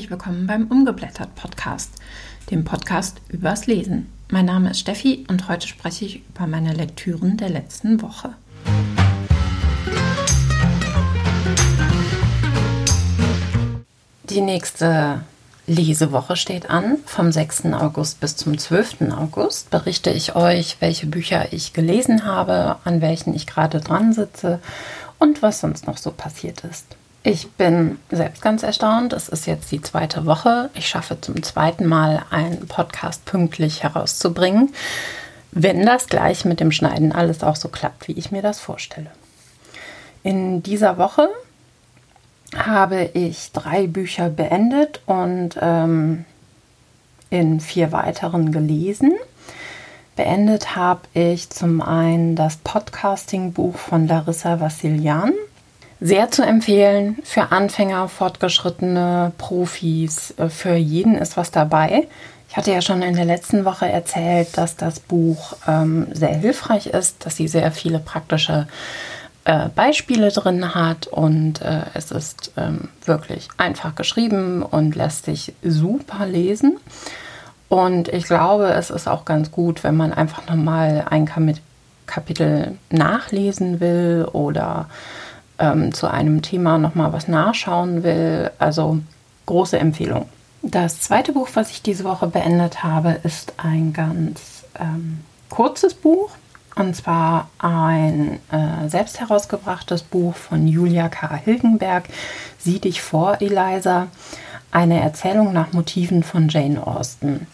herzlich willkommen beim Umgeblättert Podcast, dem Podcast übers Lesen. Mein Name ist Steffi und heute spreche ich über meine Lektüren der letzten Woche. Die nächste Lesewoche steht an. Vom 6. August bis zum 12. August berichte ich euch, welche Bücher ich gelesen habe, an welchen ich gerade dran sitze und was sonst noch so passiert ist. Ich bin selbst ganz erstaunt. Es ist jetzt die zweite Woche. Ich schaffe zum zweiten Mal einen Podcast pünktlich herauszubringen, wenn das gleich mit dem Schneiden alles auch so klappt, wie ich mir das vorstelle. In dieser Woche habe ich drei Bücher beendet und ähm, in vier weiteren gelesen. Beendet habe ich zum einen das Podcasting-Buch von Larissa Vassilian sehr zu empfehlen für Anfänger, Fortgeschrittene, Profis. Äh, für jeden ist was dabei. Ich hatte ja schon in der letzten Woche erzählt, dass das Buch ähm, sehr hilfreich ist, dass sie sehr viele praktische äh, Beispiele drin hat und äh, es ist ähm, wirklich einfach geschrieben und lässt sich super lesen. Und ich glaube, es ist auch ganz gut, wenn man einfach nochmal ein Kapitel nachlesen will oder ähm, zu einem Thema nochmal was nachschauen will. Also große Empfehlung. Das zweite Buch, was ich diese Woche beendet habe, ist ein ganz ähm, kurzes Buch. Und zwar ein äh, selbst herausgebrachtes Buch von Julia K. Hilgenberg, Sieh dich vor, Eliza. Eine Erzählung nach Motiven von Jane Austen.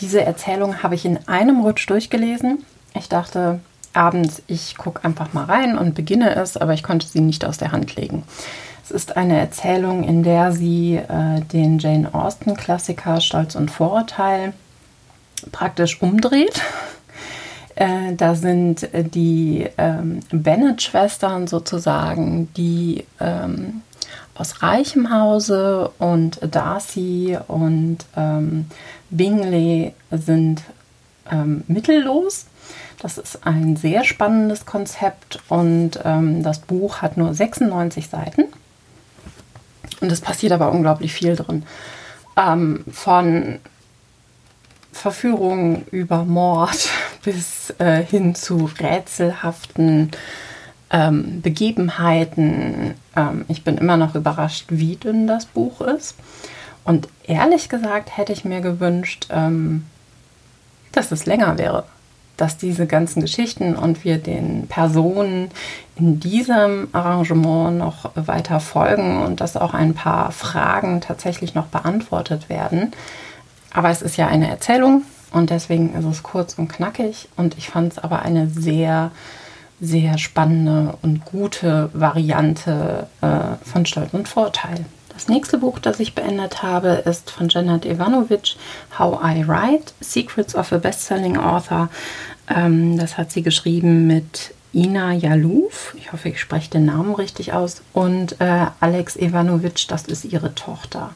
Diese Erzählung habe ich in einem Rutsch durchgelesen. Ich dachte, abends, ich gucke einfach mal rein und beginne es, aber ich konnte sie nicht aus der Hand legen. Es ist eine Erzählung, in der sie äh, den Jane Austen-Klassiker Stolz und Vorurteil praktisch umdreht. Äh, da sind äh, die ähm, Bennett-Schwestern sozusagen, die ähm, aus reichem Hause und Darcy und ähm, Bingley sind ähm, mittellos das ist ein sehr spannendes Konzept und ähm, das Buch hat nur 96 Seiten. Und es passiert aber unglaublich viel drin. Ähm, von Verführung über Mord bis äh, hin zu rätselhaften ähm, Begebenheiten. Ähm, ich bin immer noch überrascht, wie dünn das Buch ist. Und ehrlich gesagt hätte ich mir gewünscht, ähm, dass es länger wäre dass diese ganzen Geschichten und wir den Personen in diesem Arrangement noch weiter folgen und dass auch ein paar Fragen tatsächlich noch beantwortet werden. Aber es ist ja eine Erzählung und deswegen ist es kurz und knackig und ich fand es aber eine sehr, sehr spannende und gute Variante äh, von Stolz und Vorteil. Das nächste Buch, das ich beendet habe, ist von Janet Ivanovic, How I Write, Secrets of a Bestselling Author. Ähm, das hat sie geschrieben mit Ina Jalouf, ich hoffe, ich spreche den Namen richtig aus, und äh, Alex Ivanovic, das ist ihre Tochter.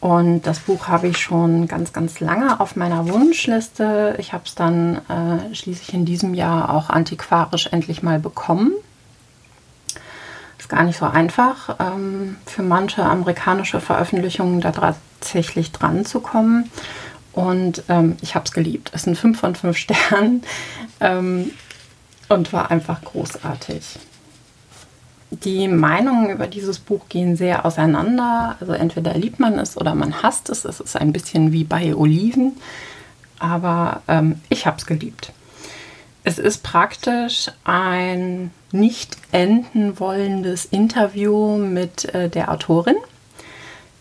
Und das Buch habe ich schon ganz, ganz lange auf meiner Wunschliste. Ich habe es dann äh, schließlich in diesem Jahr auch antiquarisch endlich mal bekommen. Ist gar nicht so einfach, ähm, für manche amerikanische Veröffentlichungen da tatsächlich dran zu kommen. Und ähm, ich habe es geliebt. Es sind fünf von fünf Sternen ähm, und war einfach großartig. Die Meinungen über dieses Buch gehen sehr auseinander. Also entweder liebt man es oder man hasst es. Es ist ein bisschen wie bei Oliven. Aber ähm, ich habe es geliebt. Es ist praktisch ein nicht enden wollendes Interview mit äh, der Autorin.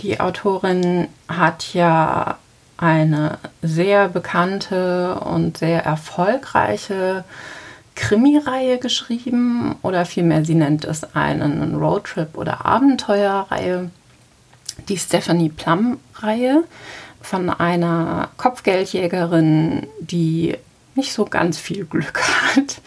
Die Autorin hat ja eine sehr bekannte und sehr erfolgreiche Krimireihe geschrieben oder vielmehr sie nennt es einen Roadtrip oder Abenteuerreihe, die Stephanie Plum-Reihe von einer Kopfgeldjägerin, die nicht so ganz viel Glück hat.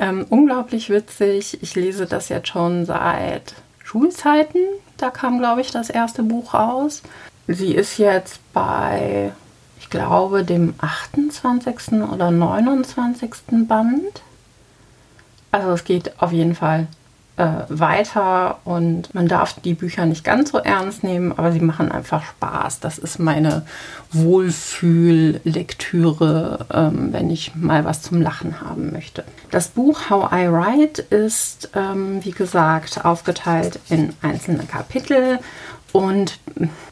Ähm, unglaublich witzig. Ich lese das jetzt schon seit Schulzeiten. Da kam, glaube ich, das erste Buch raus. Sie ist jetzt bei, ich glaube, dem 28. oder 29. Band. Also es geht auf jeden Fall äh, weiter und man darf die Bücher nicht ganz so ernst nehmen, aber sie machen einfach Spaß. Das ist meine Wohlfühllektüre, ähm, wenn ich mal was zum Lachen haben möchte. Das Buch How I Write ist, ähm, wie gesagt, aufgeteilt in einzelne Kapitel und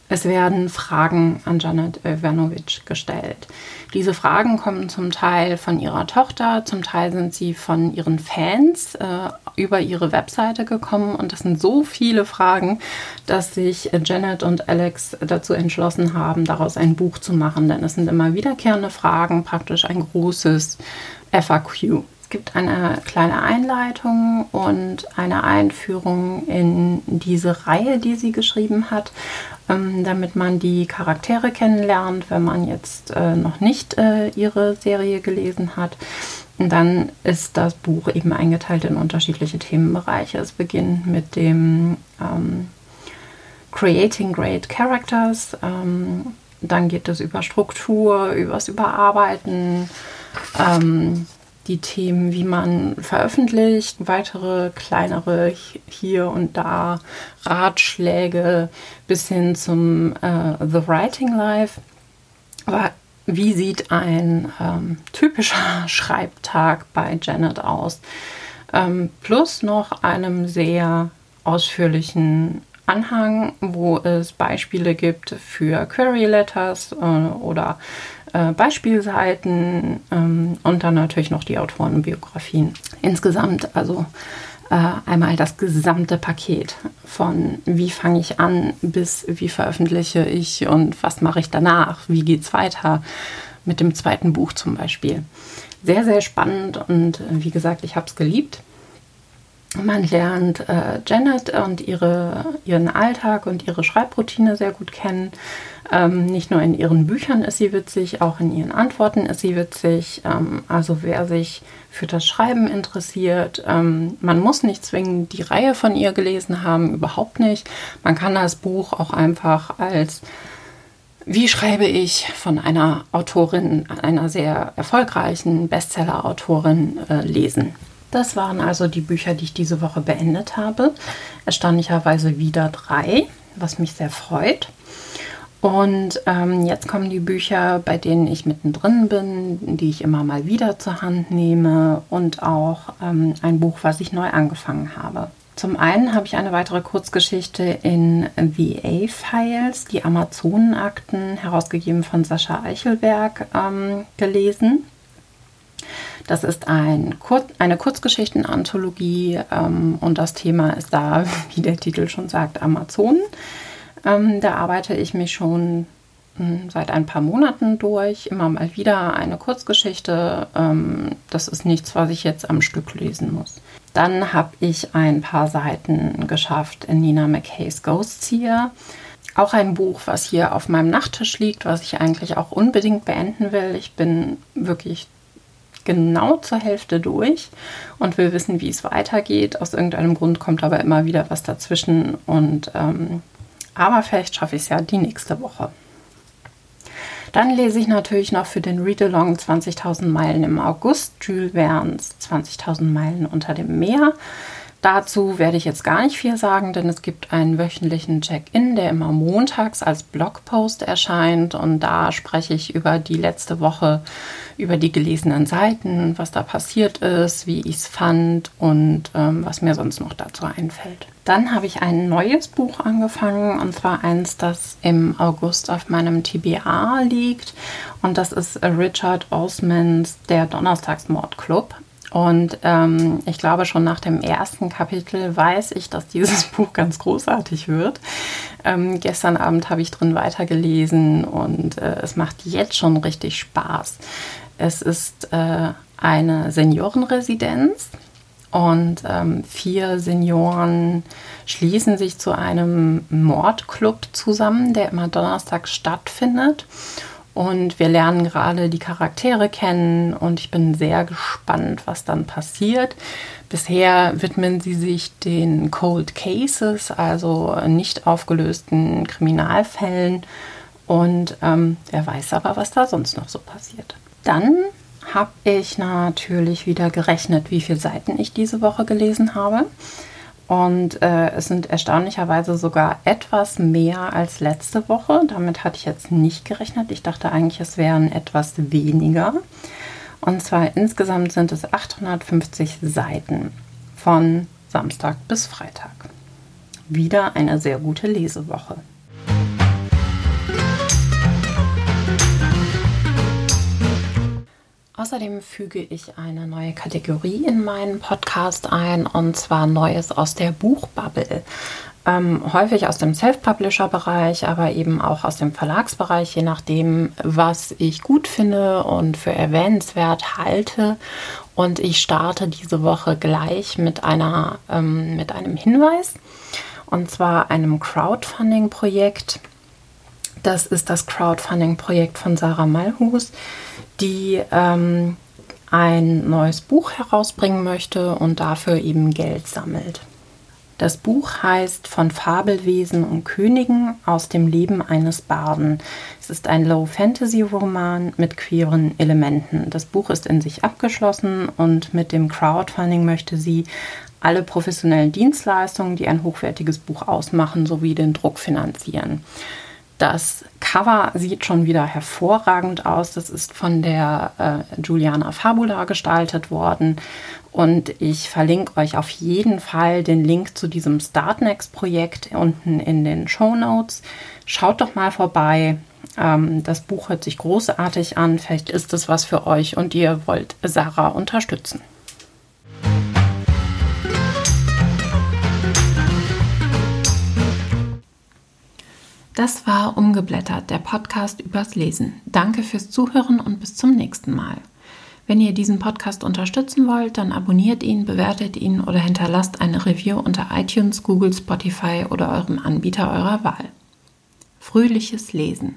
es werden Fragen an Janet Ivanovic gestellt. Diese Fragen kommen zum Teil von ihrer Tochter, zum Teil sind sie von ihren Fans äh, über ihre Webseite gekommen und das sind so viele Fragen, dass sich Janet und Alex dazu entschlossen haben, daraus ein Buch zu machen, denn es sind immer wiederkehrende Fragen, praktisch ein großes FAQ. Es gibt eine kleine Einleitung und eine Einführung in diese Reihe, die sie geschrieben hat, ähm, damit man die Charaktere kennenlernt, wenn man jetzt äh, noch nicht äh, ihre Serie gelesen hat. Und dann ist das Buch eben eingeteilt in unterschiedliche Themenbereiche. Es beginnt mit dem ähm, Creating Great Characters. Ähm, dann geht es über Struktur, übers Überarbeiten, ähm, die Themen, wie man veröffentlicht, weitere kleinere hier und da Ratschläge bis hin zum äh, The Writing Life. Aber wie sieht ein ähm, typischer Schreibtag bei Janet aus? Ähm, plus noch einem sehr ausführlichen Anhang, wo es Beispiele gibt für Query Letters äh, oder äh, Beispielseiten ähm, und dann natürlich noch die Autorenbiografien. Insgesamt also äh, einmal das gesamte Paket von wie fange ich an bis wie veröffentliche ich und was mache ich danach, wie geht es weiter mit dem zweiten Buch zum Beispiel. Sehr, sehr spannend und äh, wie gesagt, ich habe es geliebt. Man lernt äh, Janet und ihre, ihren Alltag und ihre Schreibroutine sehr gut kennen. Ähm, nicht nur in ihren Büchern ist sie witzig, auch in ihren Antworten ist sie witzig. Ähm, also wer sich für das Schreiben interessiert, ähm, man muss nicht zwingend die Reihe von ihr gelesen haben, überhaupt nicht. Man kann das Buch auch einfach als wie schreibe ich von einer Autorin, einer sehr erfolgreichen Bestseller-Autorin äh, lesen. Das waren also die Bücher, die ich diese Woche beendet habe. Erstaunlicherweise wieder drei, was mich sehr freut. Und ähm, jetzt kommen die Bücher, bei denen ich mittendrin bin, die ich immer mal wieder zur Hand nehme und auch ähm, ein Buch, was ich neu angefangen habe. Zum einen habe ich eine weitere Kurzgeschichte in VA-Files, die Amazonenakten, herausgegeben von Sascha Eichelberg, ähm, gelesen. Das ist ein Kur eine Kurzgeschichtenanthologie ähm, und das Thema ist da, wie der Titel schon sagt, Amazonen. Ähm, da arbeite ich mich schon hm, seit ein paar Monaten durch, immer mal wieder eine Kurzgeschichte. Ähm, das ist nichts, was ich jetzt am Stück lesen muss. Dann habe ich ein paar Seiten geschafft in Nina McKays Ghosts hier. Auch ein Buch, was hier auf meinem Nachttisch liegt, was ich eigentlich auch unbedingt beenden will. Ich bin wirklich genau zur Hälfte durch und will wissen, wie es weitergeht. Aus irgendeinem Grund kommt aber immer wieder was dazwischen und ähm, aber vielleicht schaffe ich es ja die nächste Woche. Dann lese ich natürlich noch für den Read-Along 20.000 Meilen im August Jules Verne's 20.000 Meilen unter dem Meer. Dazu werde ich jetzt gar nicht viel sagen, denn es gibt einen wöchentlichen Check-in, der immer montags als Blogpost erscheint. Und da spreche ich über die letzte Woche, über die gelesenen Seiten, was da passiert ist, wie ich es fand und ähm, was mir sonst noch dazu einfällt. Dann habe ich ein neues Buch angefangen und zwar eins, das im August auf meinem TBA liegt. Und das ist Richard Osmans Der Donnerstagsmordclub. Und ähm, ich glaube, schon nach dem ersten Kapitel weiß ich, dass dieses Buch ganz großartig wird. Ähm, gestern Abend habe ich drin weitergelesen und äh, es macht jetzt schon richtig Spaß. Es ist äh, eine Seniorenresidenz und ähm, vier Senioren schließen sich zu einem Mordclub zusammen, der immer donnerstags stattfindet. Und wir lernen gerade die Charaktere kennen und ich bin sehr gespannt, was dann passiert. Bisher widmen sie sich den Cold Cases, also nicht aufgelösten Kriminalfällen. Und ähm, wer weiß aber, was da sonst noch so passiert. Dann habe ich natürlich wieder gerechnet, wie viele Seiten ich diese Woche gelesen habe. Und äh, es sind erstaunlicherweise sogar etwas mehr als letzte Woche. Damit hatte ich jetzt nicht gerechnet. Ich dachte eigentlich, es wären etwas weniger. Und zwar insgesamt sind es 850 Seiten von Samstag bis Freitag. Wieder eine sehr gute Lesewoche. Außerdem füge ich eine neue Kategorie in meinen Podcast ein und zwar Neues aus der Buchbubble. Ähm, häufig aus dem Self-Publisher-Bereich, aber eben auch aus dem Verlagsbereich, je nachdem, was ich gut finde und für erwähnenswert halte. Und ich starte diese Woche gleich mit, einer, ähm, mit einem Hinweis und zwar einem Crowdfunding-Projekt. Das ist das Crowdfunding-Projekt von Sarah Malhus die ähm, ein neues Buch herausbringen möchte und dafür eben Geld sammelt. Das Buch heißt Von Fabelwesen und Königen aus dem Leben eines Barden. Es ist ein Low-Fantasy-Roman mit queeren Elementen. Das Buch ist in sich abgeschlossen und mit dem Crowdfunding möchte sie alle professionellen Dienstleistungen, die ein hochwertiges Buch ausmachen, sowie den Druck finanzieren. Das Cover sieht schon wieder hervorragend aus. Das ist von der äh, Juliana Fabula gestaltet worden. Und ich verlinke euch auf jeden Fall den Link zu diesem Startnext-Projekt unten in den Show Notes. Schaut doch mal vorbei. Ähm, das Buch hört sich großartig an. Vielleicht ist es was für euch und ihr wollt Sarah unterstützen. Das war Umgeblättert, der Podcast übers Lesen. Danke fürs Zuhören und bis zum nächsten Mal. Wenn ihr diesen Podcast unterstützen wollt, dann abonniert ihn, bewertet ihn oder hinterlasst eine Review unter iTunes, Google, Spotify oder eurem Anbieter eurer Wahl. Fröhliches Lesen.